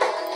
不见？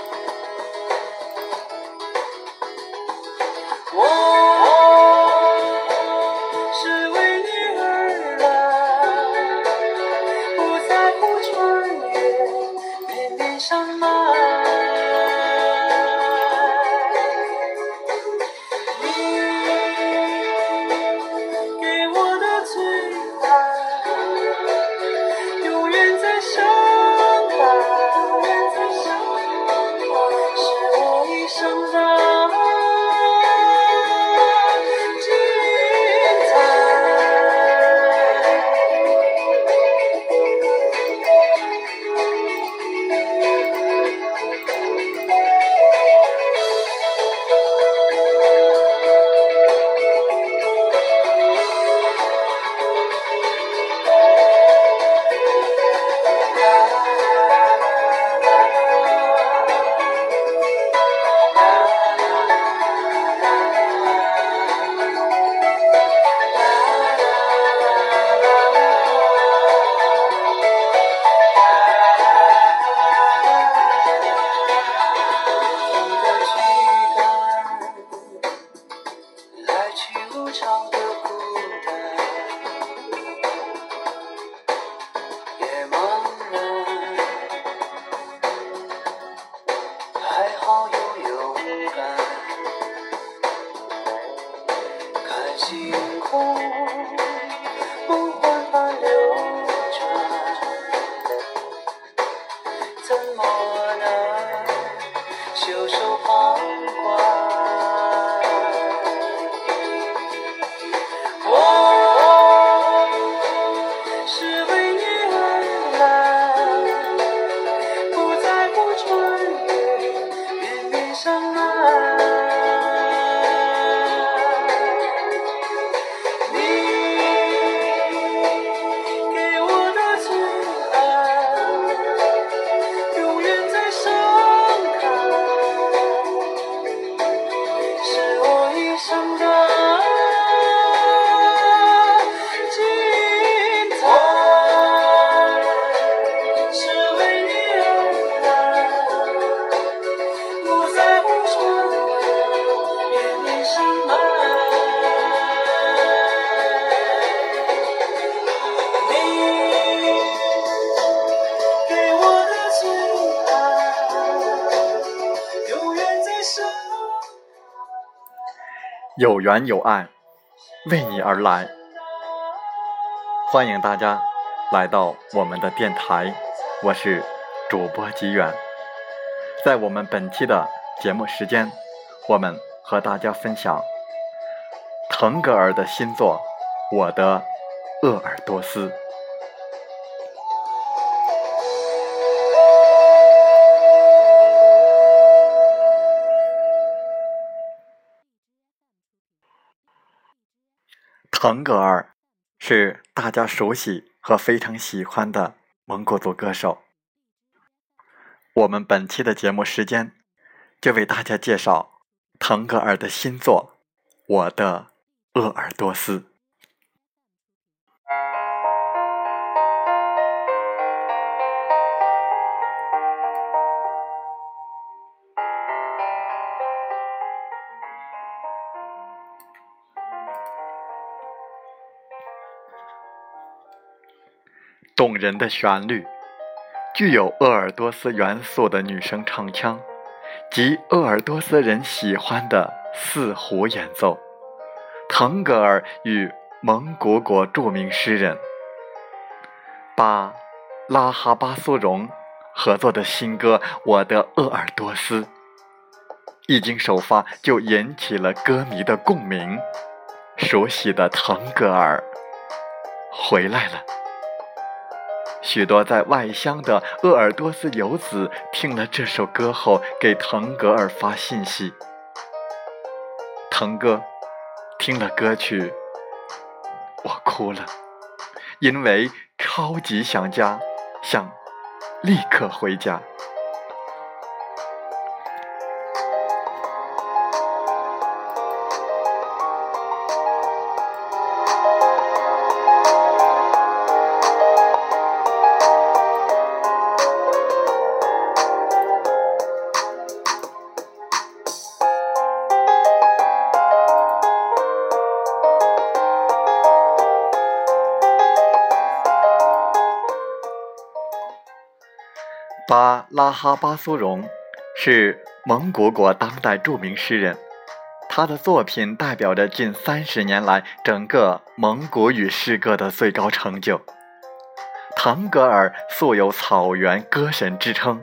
星空。有缘有爱，为你而来。欢迎大家来到我们的电台，我是主播吉远。在我们本期的节目时间，我们和大家分享腾格尔的新作《我的鄂尔多斯》。腾格尔是大家熟悉和非常喜欢的蒙古族歌手。我们本期的节目时间就为大家介绍腾格尔的新作《我的鄂尔多斯》。动人的旋律，具有鄂尔多斯元素的女声唱腔，及鄂尔多斯人喜欢的四胡演奏。腾格尔与蒙古国著名诗人巴拉哈巴苏荣合作的新歌《我的鄂尔多斯》，一经首发就引起了歌迷的共鸣。熟悉的腾格尔回来了。许多在外乡的鄂尔多斯游子听了这首歌后，给腾格尔发信息。腾哥听了歌曲，我哭了，因为超级想家，想立刻回家。巴拉哈巴苏荣是蒙古国当代著名诗人，他的作品代表着近三十年来整个蒙古语诗歌的最高成就。腾格尔素有“草原歌神”之称，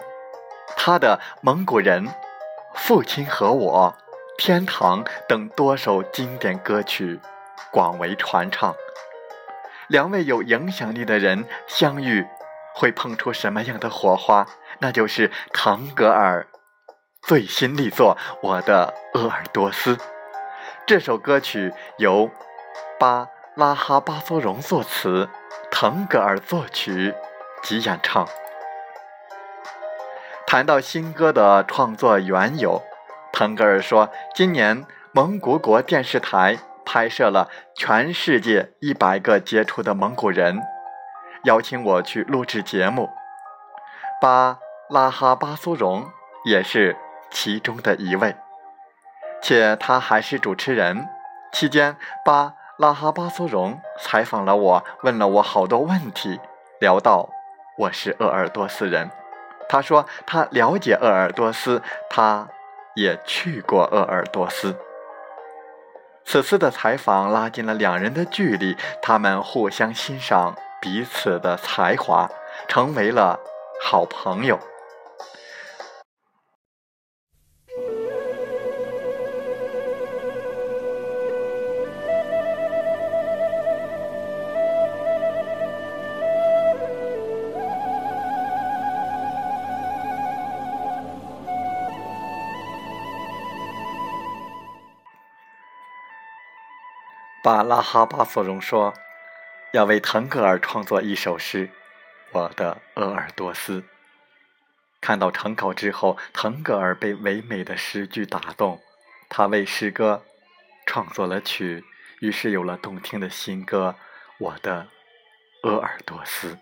他的《蒙古人》《父亲和我》《天堂》等多首经典歌曲广为传唱。两位有影响力的人相遇。会碰出什么样的火花？那就是腾格尔最新力作《我的鄂尔多斯》。这首歌曲由巴拉哈巴索荣作词，腾格尔作曲及演唱。谈到新歌的创作缘由，腾格尔说：“今年蒙古国电视台拍摄了全世界一百个杰出的蒙古人。”邀请我去录制节目，巴拉哈巴苏荣也是其中的一位，且他还是主持人。期间，巴拉哈巴苏荣采访了我，问了我好多问题，聊到我是鄂尔多斯人，他说他了解鄂尔多斯，他也去过鄂尔多斯。此次的采访拉近了两人的距离，他们互相欣赏。彼此的才华，成为了好朋友。巴拉哈巴索荣说。要为腾格尔创作一首诗，《我的鄂尔多斯》。看到成稿之后，腾格尔被唯美的诗句打动，他为诗歌创作了曲，于是有了动听的新歌《我的鄂尔多斯》。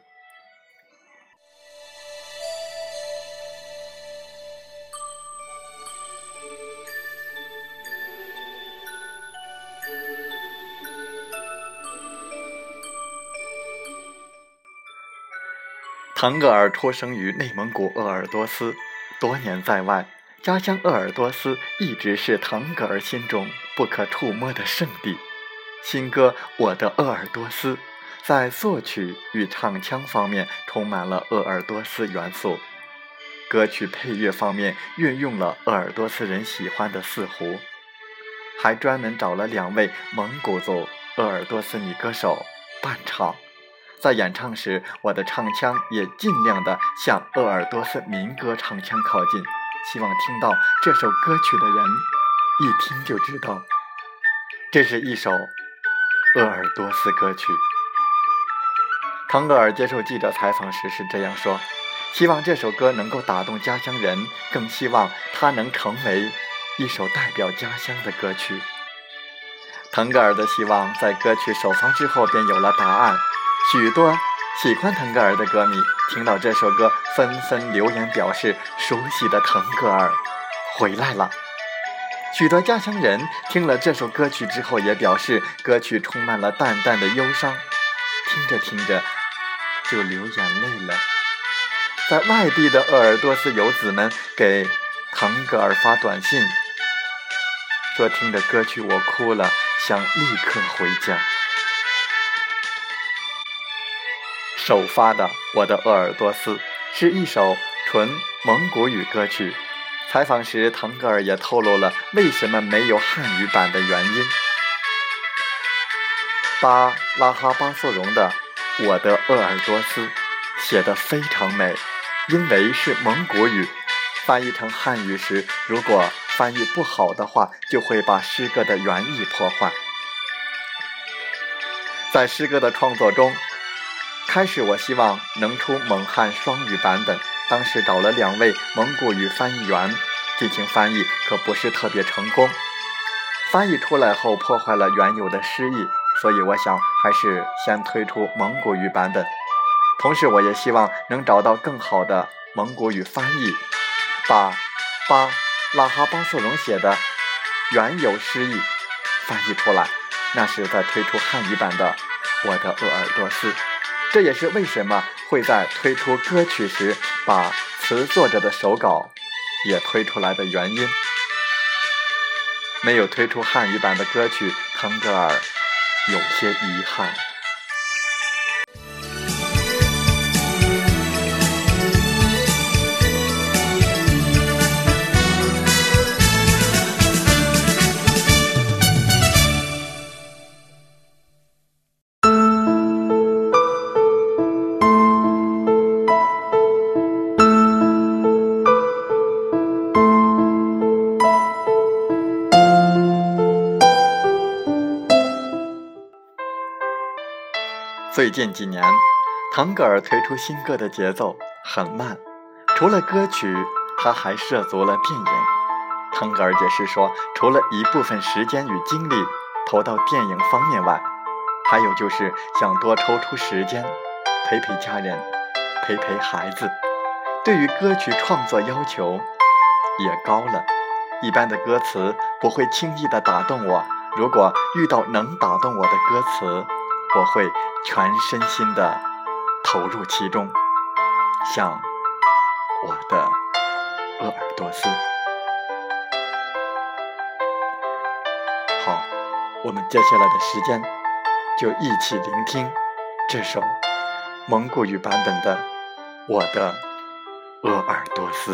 腾格尔出生于内蒙古鄂尔多斯，多年在外，家乡鄂尔多斯一直是腾格尔心中不可触摸的圣地。新歌《我的鄂尔多斯》在作曲与唱腔方面充满了鄂尔多斯元素，歌曲配乐方面运用了鄂尔多斯人喜欢的四胡，还专门找了两位蒙古族鄂尔多斯女歌手伴唱。在演唱时，我的唱腔也尽量的向鄂尔多斯民歌唱腔靠近，希望听到这首歌曲的人一听就知道，这是一首鄂尔多斯歌曲。腾格尔接受记者采访时是这样说：“希望这首歌能够打动家乡人，更希望它能成为一首代表家乡的歌曲。”腾格尔的希望在歌曲首发之后便有了答案。许多喜欢腾格尔的歌迷听到这首歌，纷纷留言表示熟悉的腾格尔回来了。许多家乡人听了这首歌曲之后，也表示歌曲充满了淡淡的忧伤，听着听着就流眼泪了。在外地的鄂尔多斯游子们给腾格尔发短信，说听着歌曲我哭了，想立刻回家。首发的《我的鄂尔多斯》是一首纯蒙古语歌曲。采访时，腾格尔也透露了为什么没有汉语版的原因。巴拉哈巴素荣的《我的鄂尔多斯》写得非常美，因为是蒙古语，翻译成汉语时，如果翻译不好的话，就会把诗歌的原意破坏。在诗歌的创作中。开始我希望能出蒙汉双语版本，当时找了两位蒙古语翻译员进行翻译，可不是特别成功。翻译出来后破坏了原有的诗意，所以我想还是先推出蒙古语版本。同时，我也希望能找到更好的蒙古语翻译，把巴拉哈巴素隆写的原有诗意翻译出来。那是在推出汉语版的《我的鄂尔多斯》，这也是为什么会在推出歌曲时把词作者的手稿也推出来的原因。没有推出汉语版的歌曲，腾格尔有些遗憾。最近几年，腾格尔推出新歌的节奏很慢，除了歌曲，他还涉足了电影。腾格尔解释说，除了一部分时间与精力投到电影方面外，还有就是想多抽出时间陪陪家人，陪陪孩子。对于歌曲创作要求也高了，一般的歌词不会轻易的打动我。如果遇到能打动我的歌词，我会全身心的投入其中，像我的鄂尔多斯。好，我们接下来的时间就一起聆听这首蒙古语版本的《我的鄂尔多斯》。